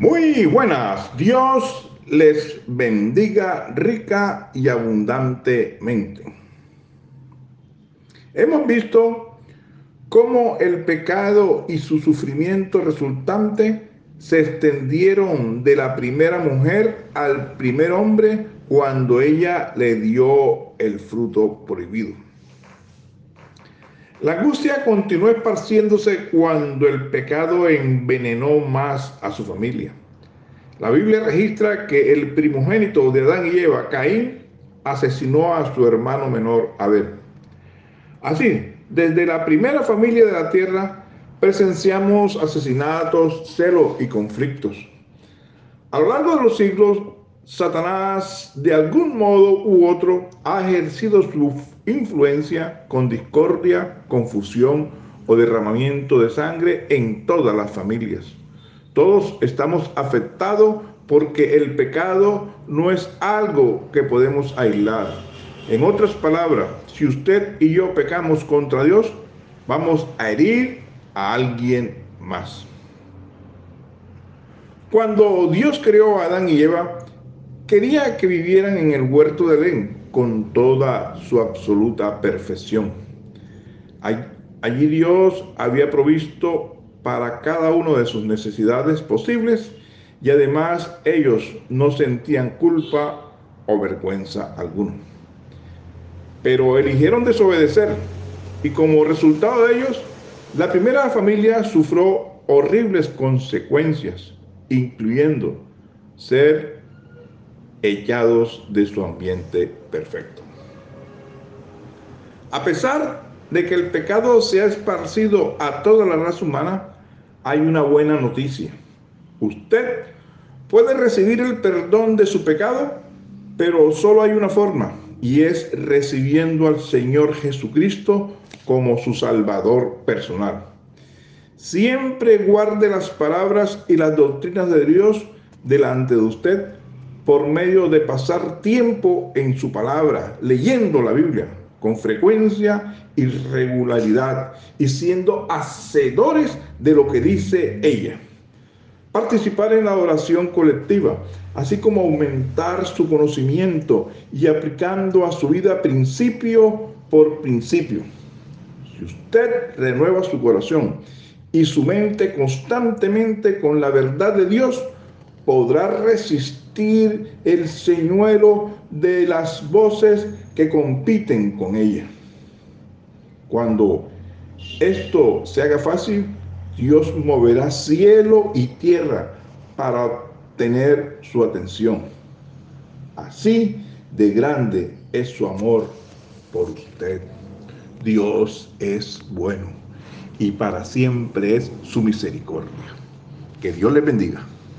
Muy buenas, Dios les bendiga rica y abundantemente. Hemos visto cómo el pecado y su sufrimiento resultante se extendieron de la primera mujer al primer hombre cuando ella le dio el fruto prohibido. La angustia continuó esparciéndose cuando el pecado envenenó más a su familia. La Biblia registra que el primogénito de Adán y Eva, Caín, asesinó a su hermano menor Abel. Así, desde la primera familia de la tierra presenciamos asesinatos, celos y conflictos. A lo largo de los siglos, Satanás de algún modo u otro ha ejercido su influencia con discordia, confusión o derramamiento de sangre en todas las familias. Todos estamos afectados porque el pecado no es algo que podemos aislar. En otras palabras, si usted y yo pecamos contra Dios, vamos a herir a alguien más. Cuando Dios creó a Adán y Eva, quería que vivieran en el huerto de Edén con toda su absoluta perfección. Allí Dios había provisto para cada uno de sus necesidades posibles y además ellos no sentían culpa o vergüenza alguna. Pero eligieron desobedecer y como resultado de ellos, la primera familia sufrió horribles consecuencias, incluyendo ser echados de su ambiente perfecto. A pesar de que el pecado se ha esparcido a toda la raza humana, hay una buena noticia. Usted puede recibir el perdón de su pecado, pero solo hay una forma, y es recibiendo al Señor Jesucristo como su Salvador personal. Siempre guarde las palabras y las doctrinas de Dios delante de usted por medio de pasar tiempo en su palabra, leyendo la Biblia con frecuencia y regularidad y siendo hacedores de lo que dice ella. Participar en la oración colectiva, así como aumentar su conocimiento y aplicando a su vida principio por principio. Si usted renueva su corazón y su mente constantemente con la verdad de Dios, podrá resistir el señuelo de las voces que compiten con ella. Cuando esto se haga fácil, Dios moverá cielo y tierra para tener su atención. Así de grande es su amor por usted. Dios es bueno y para siempre es su misericordia. Que Dios le bendiga.